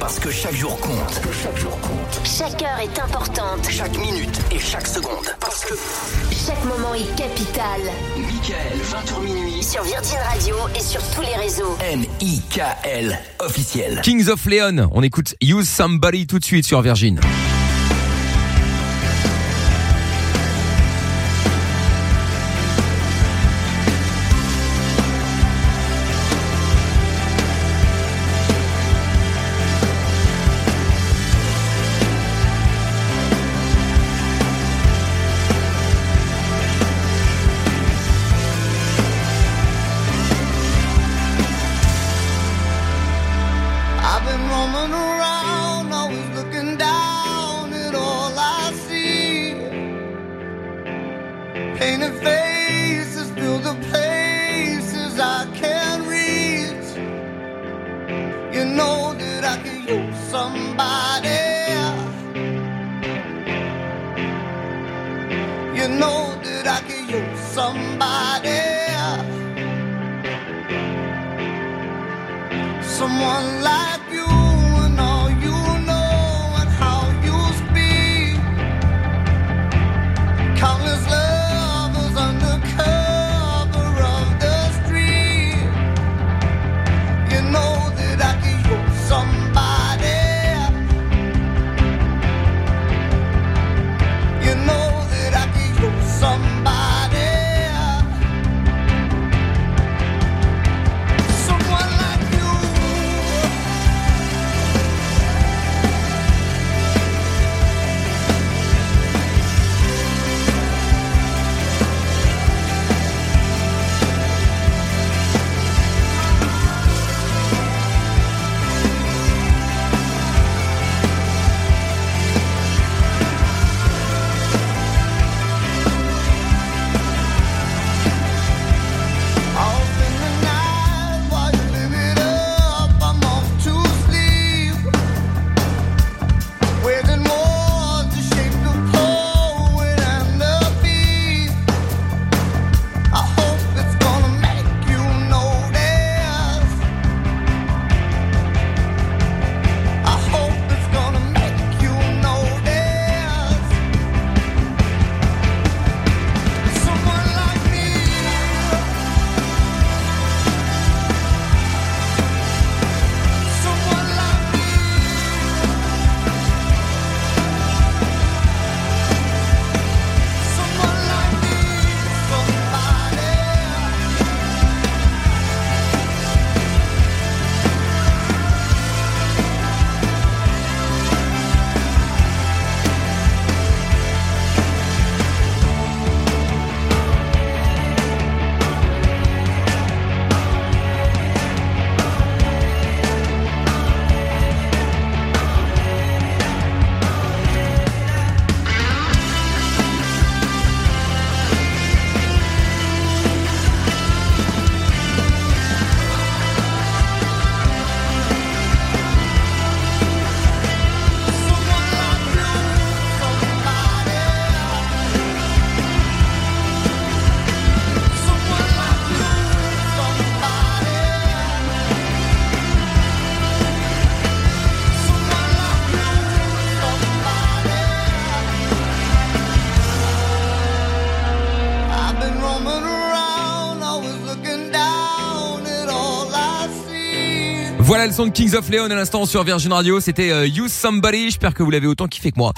Parce que chaque jour compte. chaque jour compte. Chaque heure est importante. Chaque minute et chaque seconde. Parce que Chaque moment est capital. Michael, 20h minuit. Sur Virgin Radio et sur tous les réseaux. M-I-K-L officiel. Kings of Leon, on écoute Use Somebody tout de suite sur Virgin. Roaming around, always looking down at all I see. Painted faces fill the places I can't reach. You know that I could use somebody. You know that I could use somebody. someone like Voilà le son de Kings of Leon à l'instant sur Virgin Radio, c'était euh, Use Somebody, j'espère que vous l'avez autant kiffé que moi.